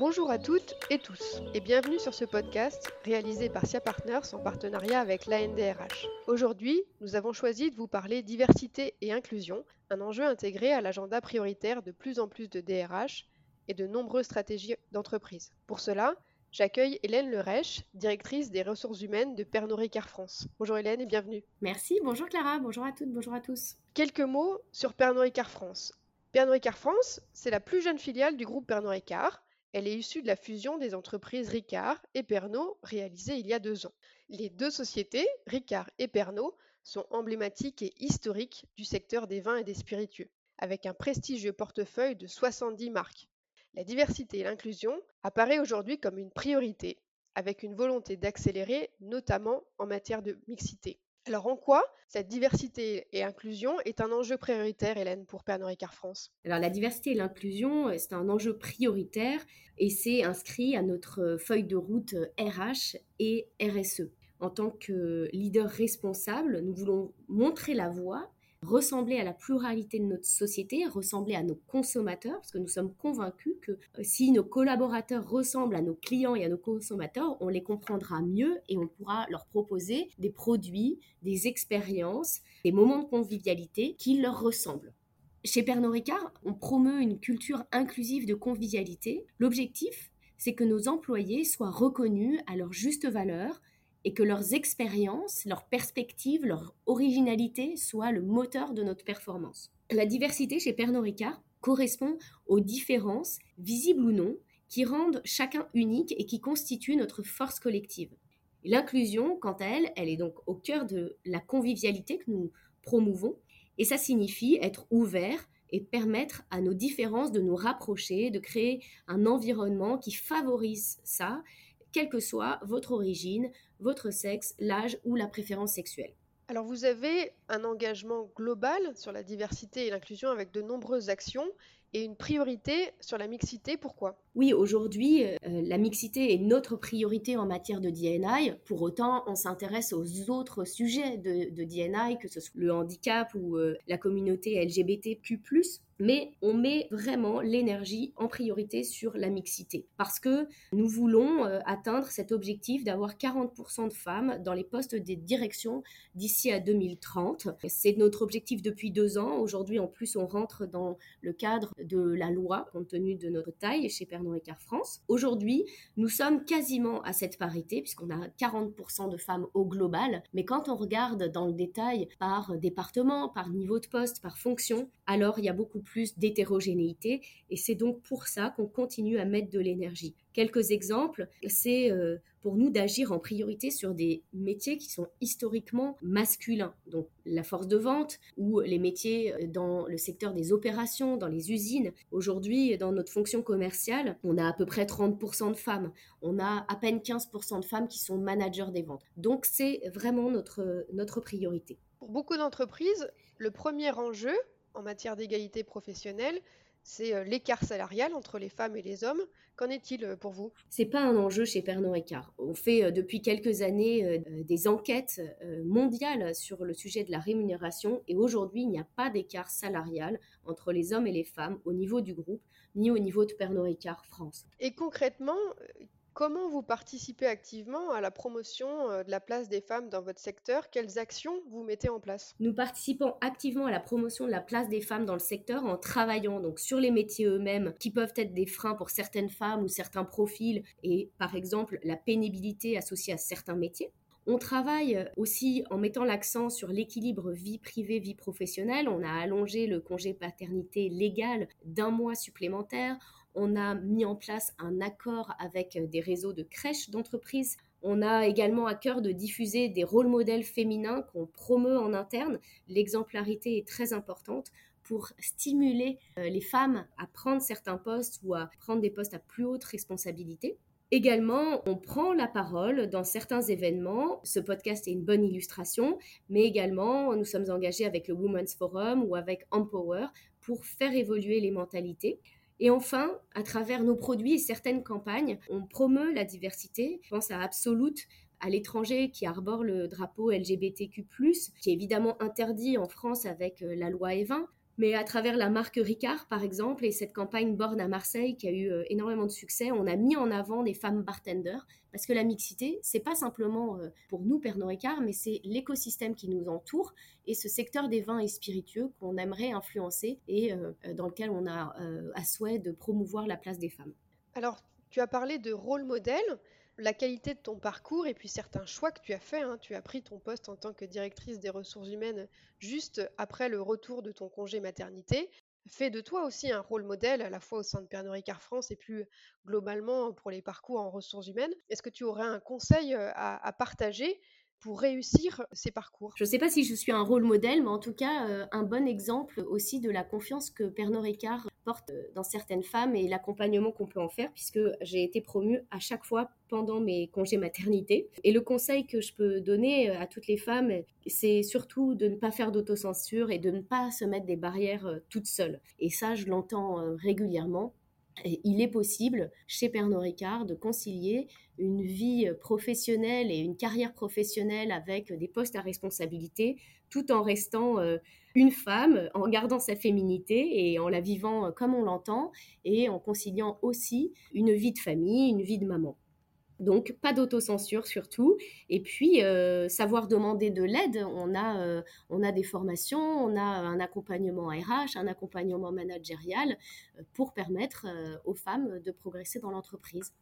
Bonjour à toutes et tous et bienvenue sur ce podcast réalisé par SIA Partners en partenariat avec l'ANDRH. Aujourd'hui, nous avons choisi de vous parler diversité et inclusion, un enjeu intégré à l'agenda prioritaire de plus en plus de DRH et de nombreuses stratégies d'entreprise. Pour cela, J'accueille Hélène Lerèche, directrice des ressources humaines de Pernod Ricard France. Bonjour Hélène et bienvenue. Merci, bonjour Clara, bonjour à toutes, bonjour à tous. Quelques mots sur Pernod Ricard France. Pernod Ricard France, c'est la plus jeune filiale du groupe Pernod Ricard. Elle est issue de la fusion des entreprises Ricard et Pernod réalisée il y a deux ans. Les deux sociétés, Ricard et Pernod, sont emblématiques et historiques du secteur des vins et des spiritueux, avec un prestigieux portefeuille de 70 marques. La diversité et l'inclusion apparaît aujourd'hui comme une priorité, avec une volonté d'accélérer, notamment en matière de mixité. Alors en quoi cette diversité et inclusion est un enjeu prioritaire, Hélène, pour Pernod Ricard France? Alors la diversité et l'inclusion, euh, c'est un enjeu prioritaire et c'est inscrit à notre feuille de route RH et RSE. En tant que leader responsable, nous voulons montrer la voie ressembler à la pluralité de notre société, ressembler à nos consommateurs, parce que nous sommes convaincus que euh, si nos collaborateurs ressemblent à nos clients et à nos consommateurs, on les comprendra mieux et on pourra leur proposer des produits, des expériences, des moments de convivialité qui leur ressemblent. Chez Pernod Ricard, on promeut une culture inclusive de convivialité. L'objectif, c'est que nos employés soient reconnus à leur juste valeur, et que leurs expériences, leurs perspectives, leur originalité soient le moteur de notre performance. La diversité chez Pernod Ricard correspond aux différences, visibles ou non, qui rendent chacun unique et qui constituent notre force collective. L'inclusion, quant à elle, elle est donc au cœur de la convivialité que nous promouvons, et ça signifie être ouvert et permettre à nos différences de nous rapprocher, de créer un environnement qui favorise ça, quelle que soit votre origine, votre sexe, l'âge ou la préférence sexuelle. Alors vous avez un engagement global sur la diversité et l'inclusion avec de nombreuses actions et une priorité sur la mixité. Pourquoi? Oui, aujourd'hui, euh, la mixité est notre priorité en matière de DNI. Pour autant, on s'intéresse aux autres sujets de, de, DNI, que ce soit le handicap ou euh, la communauté LGBTQ mais on met vraiment l'énergie en priorité sur la mixité parce que nous voulons euh, atteindre cet objectif d'avoir 40% de femmes dans les postes des directions d'ici à 2030. C'est notre objectif depuis deux ans. Aujourd'hui, en plus, on rentre dans le cadre de la loi compte tenu de notre taille chez Pernod Ricard France. Aujourd'hui, nous sommes quasiment à cette parité puisqu'on a 40% de femmes au global, mais quand on regarde dans le détail par département, par niveau de poste, par fonction, alors il y a beaucoup plus d'hétérogénéité et c'est donc pour ça qu'on continue à mettre de l'énergie. Quelques exemples, c'est euh, pour nous d'agir en priorité sur des métiers qui sont historiquement masculins, donc la force de vente ou les métiers euh, dans le secteur des opérations, dans les usines. Aujourd'hui, dans notre fonction commerciale, on a à peu près 30% de femmes, on a à peine 15% de femmes qui sont managers des ventes. Donc c'est vraiment notre, notre priorité. Pour beaucoup d'entreprises, le premier enjeu, en matière d'égalité professionnelle, c'est euh, l'écart salarial entre les femmes et les hommes. Qu'en est-il euh, pour vous? C'est pas un enjeu chez Pernod Ricard. On fait euh, depuis quelques années des enquêtes mondiales sur le sujet de la rémunération et aujourd'hui, il n'y a pas d'écart salarial entre les hommes et les femmes au niveau du groupe ni au niveau de Pernod Ricard France. Et concrètement, Comment vous participez activement à la promotion euh, de la place des femmes dans votre secteur? Quelles actions vous mettez en place? Nous participons activement à la promotion de la place des femmes dans le secteur en travaillant sur les métiers eux-mêmes qui peuvent être des freins pour certaines femmes ou certains profils et par exemple la pénibilité associée à certains métiers. On travaille aussi en mettant l'accent sur l'équilibre vie privée-vie professionnelle. On a allongé le congé paternité légal d'un mois supplémentaire. On a mis en place un accord avec des réseaux de crèches d'entreprises. On a également à cœur de diffuser des rôles modèles féminins qu'on promeut en interne. L'exemplarité est très importante pour stimuler euh, les femmes à prendre certains postes ou à prendre des postes à plus haute responsabilité. Également, on prend la parole dans certains événements. Ce podcast est une bonne illustration, mais également, nous sommes engagés avec le Women's Forum ou avec Empower pour faire évoluer les mentalités. Et enfin, à travers nos produits et certaines campagnes, on promeut la diversité. Je pense à Absolute, à l'étranger qui arbore le drapeau LGBTQ+, qui est évidemment interdit en France avec euh, la loi E20, Mais à travers la marque Ricard, par exemple, et cette campagne Borne à Marseille qui a eu euh, énormément de succès, on a mis en avant des femmes bartenders parce que la mixité, c'est pas simplement euh, pour nous, Pernod Ricard, mais c'est l'écosystème qui nous entoure et ce secteur des vins et spiritueux qu'on aimerait influencer et euh, dans lequel on a à souhait de promouvoir la place des femmes. Alors, tu as parlé de rôle modèle la qualité de ton parcours et puis certains choix que tu as faits. Hein. Tu as pris ton poste en tant que directrice des ressources humaines juste après le retour de ton congé maternité fait de toi aussi un rôle modèle à la fois au sein de Pernod Ricard France et plus globalement pour les parcours en ressources humaines. Est-ce que tu aurais un conseil euh, à partager pour réussir ces parcours? Je ne sais pas si je suis un rôle modèle, mais en tout cas euh, un bon exemple aussi de la confiance que Pernod Ricard porte euh, dans certaines femmes et l'accompagnement qu'on peut en faire, puisque j'ai été promue à chaque fois pendant mes congés maternité. Et le conseil que je peux donner euh, à toutes les femmes, c'est surtout de ne pas faire d'autocensure et de ne pas se mettre des barrières toutes seules. Et ça, je l'entends régulièrement il est possible chez Pernod Ricard de concilier une vie professionnelle et une carrière professionnelle avec des postes à responsabilité tout en restant euh, une femme, en gardant sa féminité et en la vivant comme on l'entend et en conciliant aussi une vie de famille, une vie de maman. Donc, pas d'autocensure surtout. Et puis, euh, savoir demander de l'aide. On a, euh, on a des formations, on a un accompagnement RH, un accompagnement managérial euh, pour permettre aux femmes de progresser dans l'entreprise.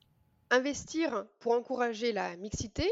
Investir pour encourager la mixité,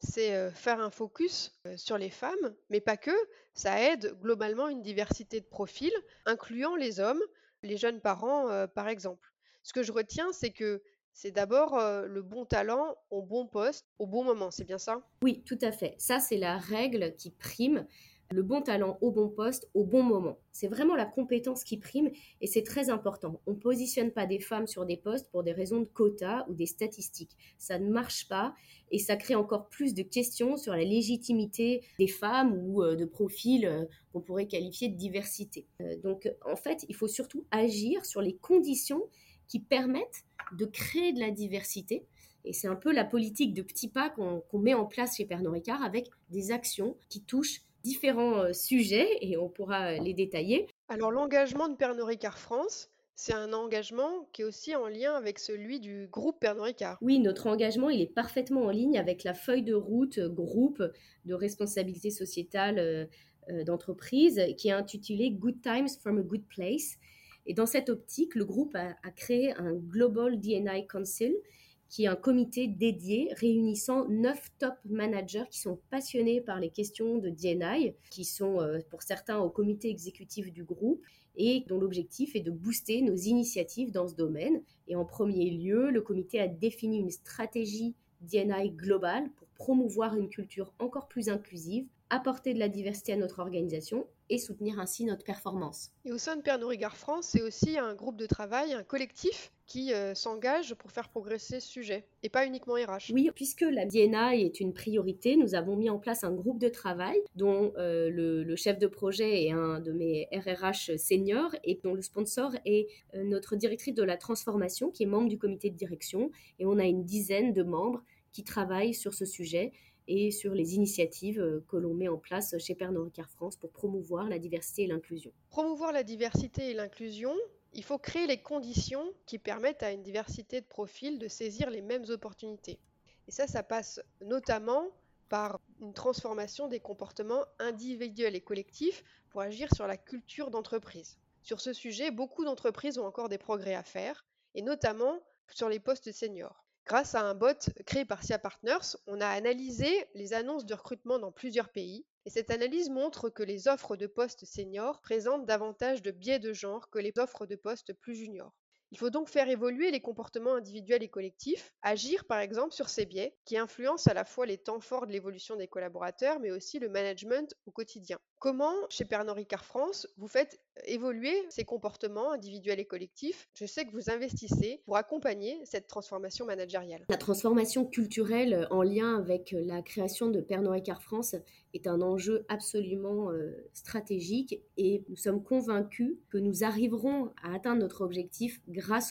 c'est faire un focus sur les femmes, mais pas que. Ça aide globalement une diversité de profils, incluant les hommes, les jeunes parents, par exemple. Ce que je retiens, c'est que c'est d'abord le bon talent au bon poste, au bon moment, c'est bien ça? Oui, tout à fait. Ça, c'est la règle qui prime. Le bon talent au bon poste, au bon moment. C'est vraiment la compétence qui prime et c'est très important. On ne positionne pas des femmes sur des postes pour des raisons de quotas ou des statistiques. Ça ne marche pas et ça crée encore plus de questions sur la légitimité des femmes ou de profils qu'on pourrait qualifier de diversité. donc en fait, il faut surtout agir sur les conditions qui permettent de créer de la diversité. Et c'est un peu la politique de petits pas qu'on met en place chez Pernod Ricard avec des actions qui touchent différents euh, sujets et on pourra les détailler. Alors l'engagement de Pernod Ricard France, c'est un engagement qui est aussi en lien avec celui du groupe Pernod Ricard. Oui, notre engagement, il est parfaitement en ligne avec la feuille de route euh, groupe de responsabilité sociétale euh, d'entreprise qui est intitulée Good Times from a Good Place et dans cette optique, le groupe a, créé un Global DNI Council, qui est un comité dédié réunissant neuf top managers qui sont passionnés par les questions de DNI, qui sont euh, pour certains au comité exécutif du groupe et dont l'objectif est de booster nos initiatives dans ce domaine. Et en premier lieu, le comité a défini une stratégie DNI globale pour promouvoir une culture encore plus inclusive, apporter de la diversité à notre organisation et soutenir ainsi notre performance. Et au sein de Pernod Ricard France, c'est aussi un groupe de travail, un collectif qui euh, s'engage pour faire progresser ce sujet, et pas uniquement RH. Oui, puisque la DNI est une priorité, nous avons mis en place un groupe de travail dont euh, le, chef de projet est un de mes RRH seniors et dont le sponsor est euh, notre directrice de la transformation qui est membre du comité de direction, et on a une dizaine de membres qui travaillent sur ce sujet et sur les initiatives euh, que l'on met en place chez Pernod Ricard France pour promouvoir la diversité et l'inclusion. Promouvoir la diversité et l'inclusion, il faut créer les conditions qui permettent à une diversité de profils de saisir les mêmes opportunités. Et ça, ça passe notamment par une transformation des comportements individuels et collectifs pour agir sur la culture d'entreprise. Sur ce sujet, beaucoup d'entreprises ont encore des progrès à faire, et notamment sur les postes seniors. Grâce à un bot créé par SIA Partners, on a analysé les annonces de recrutement dans plusieurs pays et cette analyse montre que les offres de postes seniors présentent davantage de biais de genre que les offres de postes plus juniors. Il faut donc faire évoluer les comportements individuels et collectifs, agir par exemple sur ces biais qui influencent à la fois les temps forts de l'évolution des collaborateurs mais aussi le management au quotidien. Comment, chez Pernod Ricard France, vous faites évoluer ces comportements individuels et collectifs? Je sais que vous investissez pour accompagner cette transformation managériale. La transformation culturelle en lien avec la création de Pernod Ricard France est un enjeu absolument euh, stratégique et nous sommes convaincus que nous arriverons à atteindre notre objectif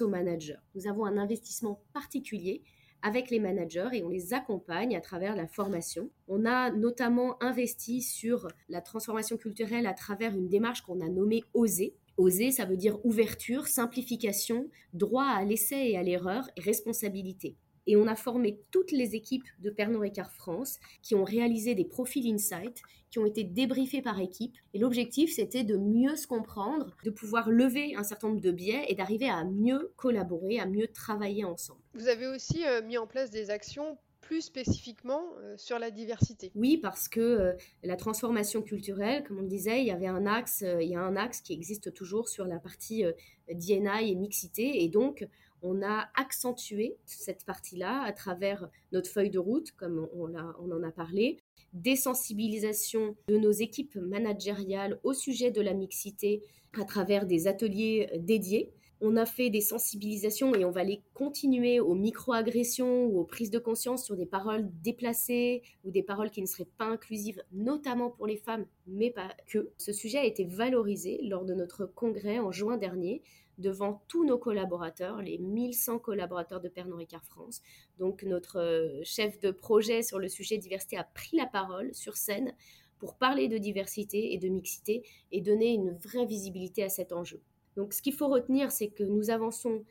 aux managers. Nous avons un investissement particulier avec les managers et on les accompagne à travers la formation. On a notamment investi sur la transformation culturelle à travers une démarche qu'on a nommée OSER. Oser, ça veut dire ouverture, simplification, droit à l'essai et à l'erreur responsabilité. Et on a formé toutes les équipes de Pernod Ricard France qui ont réalisé des profils insight, qui ont été débriefés par équipe. Et l'objectif, c'était de mieux se comprendre, de pouvoir lever un certain nombre de biais et d'arriver à mieux collaborer, à mieux travailler ensemble. Vous avez aussi euh, mis en place des actions plus spécifiquement euh, sur la diversité. Oui, parce que euh, la transformation culturelle, comme on le disait, il y avait un axe, il y a un axe qui existe toujours sur la partie DNI et mixité, et donc on a accentué cette partie-là à travers notre feuille de route, comme on, en a parlé, des sensibilisations de nos équipes managériales au sujet de la mixité à travers des ateliers dédiés. On a fait des sensibilisations et on va les continuer aux microagressions ou aux prises de conscience sur des paroles déplacées ou des paroles qui ne seraient pas inclusives, notamment pour les femmes, mais pas que. Ce sujet a été valorisé lors de notre congrès en juin dernier devant tous nos collaborateurs, les 1100 collaborateurs de Pernod Ricard France. Donc notre euh, chef de projet sur le sujet diversité a pris la parole sur scène pour parler de diversité et de mixité et donner une vraie visibilité à cet enjeu. Donc ce qu'il faut retenir, c'est que nous avançons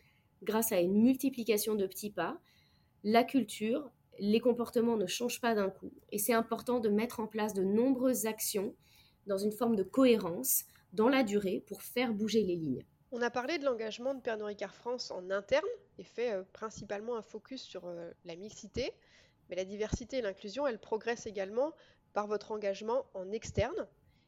grâce à une multiplication de petits pas. La culture, les comportements ne changent pas d'un coup et c'est important de mettre en place de nombreuses actions dans une forme de cohérence dans la durée pour faire bouger les lignes. On a parlé de l'engagement de Pernod Ricard France en interne et fait euh, principalement un focus sur euh, la mixité, mais la diversité et l'inclusion, elles progressent également par votre engagement en externe.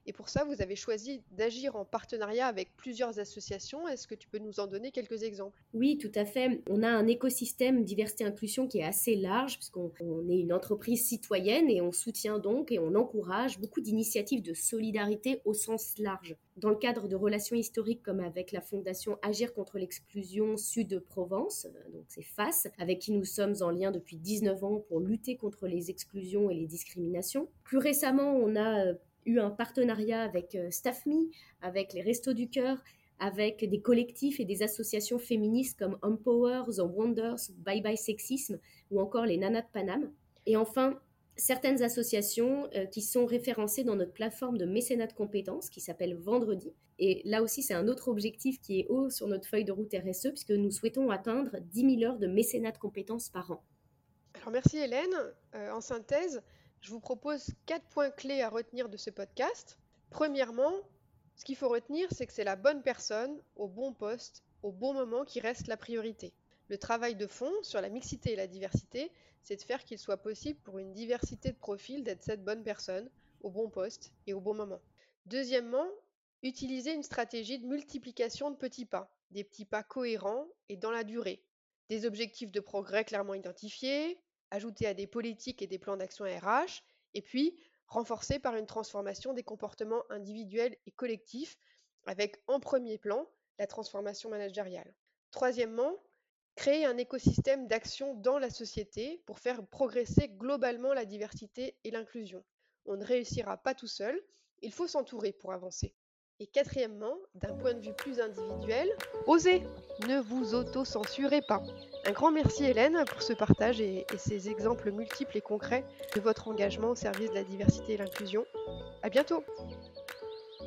Et pour ça, vous avez choisi d'agir en partenariat avec plusieurs associations. Est-ce que tu peux nous en donner quelques exemples? Oui, tout à fait. On a un écosystème diversité-inclusion qui est assez large, puisqu'on est une entreprise citoyenne et on soutient donc et on encourage beaucoup d'initiatives de solidarité au sens large. Dans le cadre de relations historiques comme avec la fondation Agir contre l'exclusion Sud-Provence, donc c'est FACE, avec qui nous sommes en lien depuis 19 ans pour lutter contre les exclusions et les discriminations. Plus récemment, on a euh, eu un partenariat avec euh, StaffMe, avec les Restos du Cœur, avec des collectifs et des associations féministes comme Empower, The Wonders, Bye Bye Sexisme ou encore les Nanas de Paname. Et enfin, certaines associations euh, qui sont référencées dans notre plateforme de mécénat de compétences qui s'appelle Vendredi. Et là aussi, c'est un autre objectif qui est haut sur notre feuille de route RSE puisque nous souhaitons atteindre 10 000 heures de mécénat de compétences par an. Alors merci Hélène. Euh, en synthèse, je vous propose quatre points clés à retenir de ce podcast. Premièrement, ce qu'il faut retenir, c'est que c'est la bonne personne, au bon poste, au bon moment qui reste la priorité. Le travail de fond sur la mixité et la diversité, c'est de faire qu'il soit possible pour une diversité de profils d'être cette bonne personne, au bon poste et au bon moment. Deuxièmement, utiliser une stratégie de multiplication de petits pas, des petits pas cohérents et dans la durée. Des objectifs de progrès clairement identifiés, ajouté à des politiques et des plans d'action RH, et puis renforcé par une transformation des comportements individuels et collectifs, avec en premier plan la transformation managériale. Troisièmement, créer un écosystème d'action dans la société pour faire progresser globalement la diversité et l'inclusion. On ne réussira pas tout seul, il faut s'entourer pour avancer. Et quatrièmement, d'un point de vue plus individuel, osez, ne vous auto-censurez pas. Un grand merci Hélène pour ce partage et, ces exemples multiples et concrets de votre engagement au service de la diversité et l'inclusion. À bientôt!